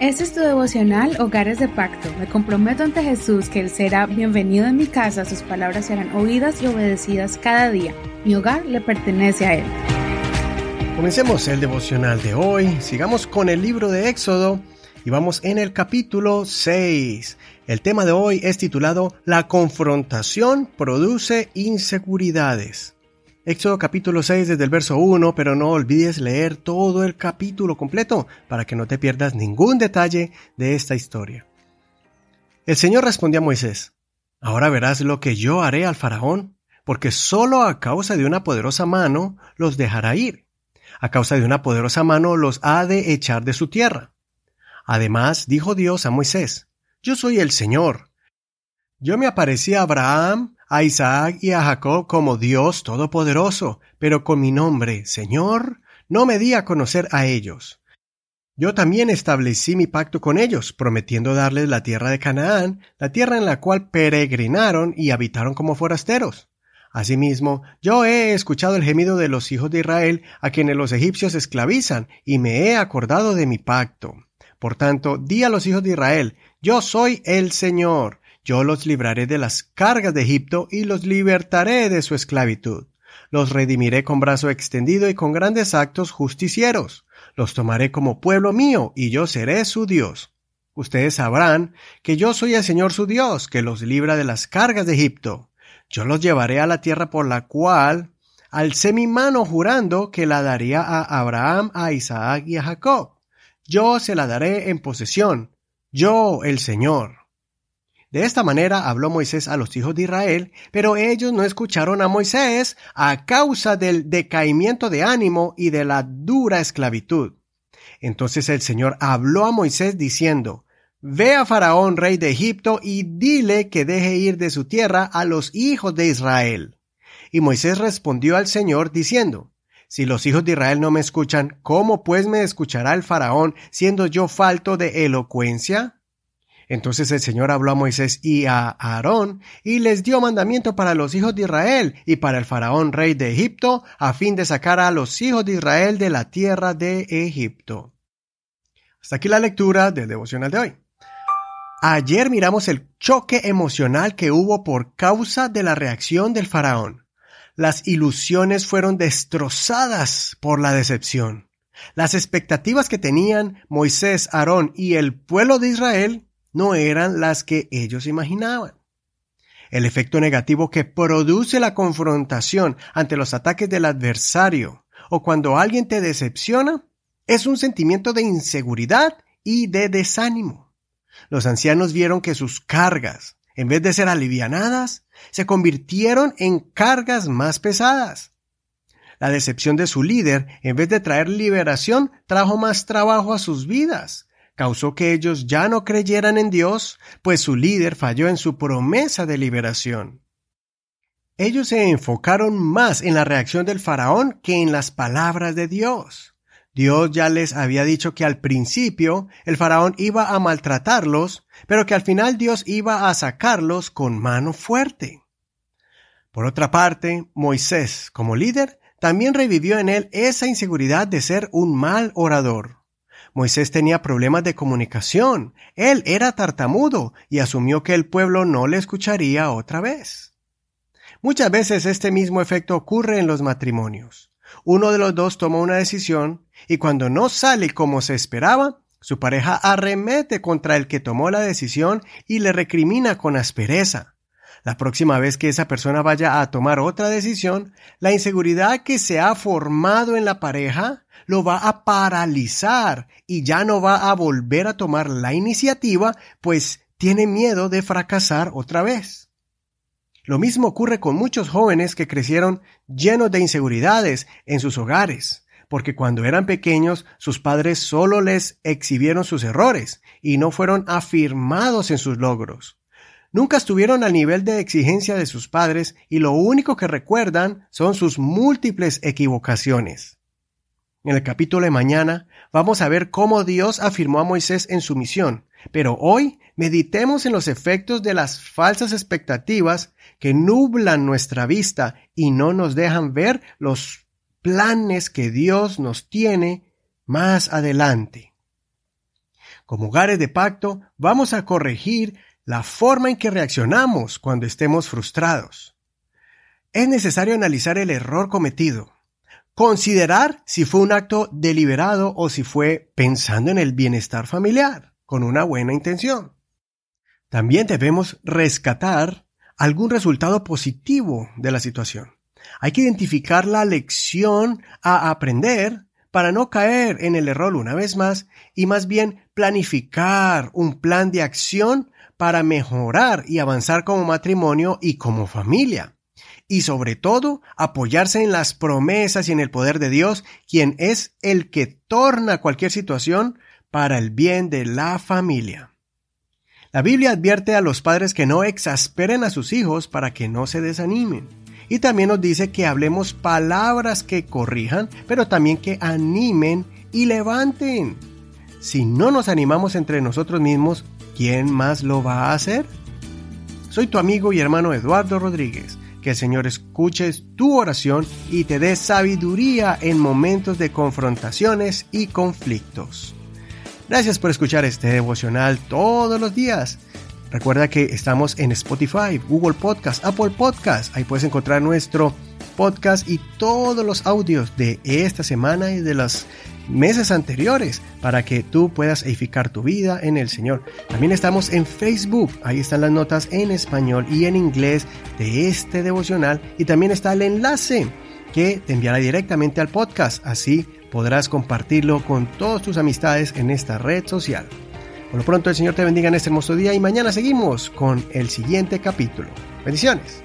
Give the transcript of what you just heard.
Este es tu devocional Hogares de Pacto. Me comprometo ante Jesús que Él será bienvenido en mi casa, sus palabras serán oídas y obedecidas cada día. Mi hogar le pertenece a Él. Comencemos el devocional de hoy. Sigamos con el libro de Éxodo y vamos en el capítulo 6. El tema de hoy es titulado La confrontación produce inseguridades. Éxodo capítulo 6 desde el verso 1, pero no olvides leer todo el capítulo completo para que no te pierdas ningún detalle de esta historia. El Señor respondió a Moisés, Ahora verás lo que yo haré al faraón, porque solo a causa de una poderosa mano los dejará ir. A causa de una poderosa mano los ha de echar de su tierra. Además, dijo Dios a Moisés, Yo soy el Señor. Yo me aparecí a Abraham, a Isaac y a Jacob como Dios Todopoderoso, pero con mi nombre, Señor, no me di a conocer a ellos. Yo también establecí mi pacto con ellos, prometiendo darles la tierra de Canaán, la tierra en la cual peregrinaron y habitaron como forasteros. Asimismo, yo he escuchado el gemido de los hijos de Israel, a quienes los egipcios esclavizan, y me he acordado de mi pacto. Por tanto, di a los hijos de Israel, yo soy el Señor, yo los libraré de las cargas de Egipto y los libertaré de su esclavitud. Los redimiré con brazo extendido y con grandes actos justicieros. Los tomaré como pueblo mío y yo seré su Dios. Ustedes sabrán que yo soy el Señor su Dios, que los libra de las cargas de Egipto. Yo los llevaré a la tierra por la cual alcé mi mano jurando que la daría a Abraham, a Isaac y a Jacob. Yo se la daré en posesión, yo el Señor. De esta manera habló Moisés a los hijos de Israel, pero ellos no escucharon a Moisés a causa del decaimiento de ánimo y de la dura esclavitud. Entonces el Señor habló a Moisés diciendo, Ve a Faraón, rey de Egipto, y dile que deje ir de su tierra a los hijos de Israel. Y Moisés respondió al Señor diciendo, Si los hijos de Israel no me escuchan, ¿cómo pues me escuchará el Faraón, siendo yo falto de elocuencia? Entonces el Señor habló a Moisés y a Aarón y les dio mandamiento para los hijos de Israel y para el faraón rey de Egipto a fin de sacar a los hijos de Israel de la tierra de Egipto. Hasta aquí la lectura del devocional de hoy. Ayer miramos el choque emocional que hubo por causa de la reacción del faraón. Las ilusiones fueron destrozadas por la decepción. Las expectativas que tenían Moisés, Aarón y el pueblo de Israel no eran las que ellos imaginaban. El efecto negativo que produce la confrontación ante los ataques del adversario o cuando alguien te decepciona es un sentimiento de inseguridad y de desánimo. Los ancianos vieron que sus cargas, en vez de ser alivianadas, se convirtieron en cargas más pesadas. La decepción de su líder, en vez de traer liberación, trajo más trabajo a sus vidas causó que ellos ya no creyeran en Dios, pues su líder falló en su promesa de liberación. Ellos se enfocaron más en la reacción del faraón que en las palabras de Dios. Dios ya les había dicho que al principio el faraón iba a maltratarlos, pero que al final Dios iba a sacarlos con mano fuerte. Por otra parte, Moisés, como líder, también revivió en él esa inseguridad de ser un mal orador. Moisés tenía problemas de comunicación. Él era tartamudo y asumió que el pueblo no le escucharía otra vez. Muchas veces este mismo efecto ocurre en los matrimonios. Uno de los dos toma una decisión y cuando no sale como se esperaba, su pareja arremete contra el que tomó la decisión y le recrimina con aspereza. La próxima vez que esa persona vaya a tomar otra decisión, la inseguridad que se ha formado en la pareja lo va a paralizar y ya no va a volver a tomar la iniciativa, pues tiene miedo de fracasar otra vez. Lo mismo ocurre con muchos jóvenes que crecieron llenos de inseguridades en sus hogares, porque cuando eran pequeños sus padres solo les exhibieron sus errores y no fueron afirmados en sus logros. Nunca estuvieron al nivel de exigencia de sus padres y lo único que recuerdan son sus múltiples equivocaciones. En el capítulo de mañana vamos a ver cómo Dios afirmó a Moisés en su misión, pero hoy meditemos en los efectos de las falsas expectativas que nublan nuestra vista y no nos dejan ver los planes que Dios nos tiene más adelante. Como hogares de pacto, vamos a corregir la forma en que reaccionamos cuando estemos frustrados. Es necesario analizar el error cometido, considerar si fue un acto deliberado o si fue pensando en el bienestar familiar, con una buena intención. También debemos rescatar algún resultado positivo de la situación. Hay que identificar la lección a aprender para no caer en el error una vez más y más bien planificar un plan de acción para mejorar y avanzar como matrimonio y como familia. Y sobre todo, apoyarse en las promesas y en el poder de Dios, quien es el que torna cualquier situación para el bien de la familia. La Biblia advierte a los padres que no exasperen a sus hijos para que no se desanimen. Y también nos dice que hablemos palabras que corrijan, pero también que animen y levanten. Si no nos animamos entre nosotros mismos, ¿quién más lo va a hacer? Soy tu amigo y hermano Eduardo Rodríguez. Que el Señor escuche tu oración y te dé sabiduría en momentos de confrontaciones y conflictos. Gracias por escuchar este devocional todos los días. Recuerda que estamos en Spotify, Google Podcast, Apple Podcast. Ahí puedes encontrar nuestro podcast y todos los audios de esta semana y de los meses anteriores para que tú puedas edificar tu vida en el Señor. También estamos en Facebook. Ahí están las notas en español y en inglés de este devocional. Y también está el enlace que te enviará directamente al podcast. Así podrás compartirlo con todas tus amistades en esta red social. Por lo pronto el Señor te bendiga en este hermoso día y mañana seguimos con el siguiente capítulo. Bendiciones.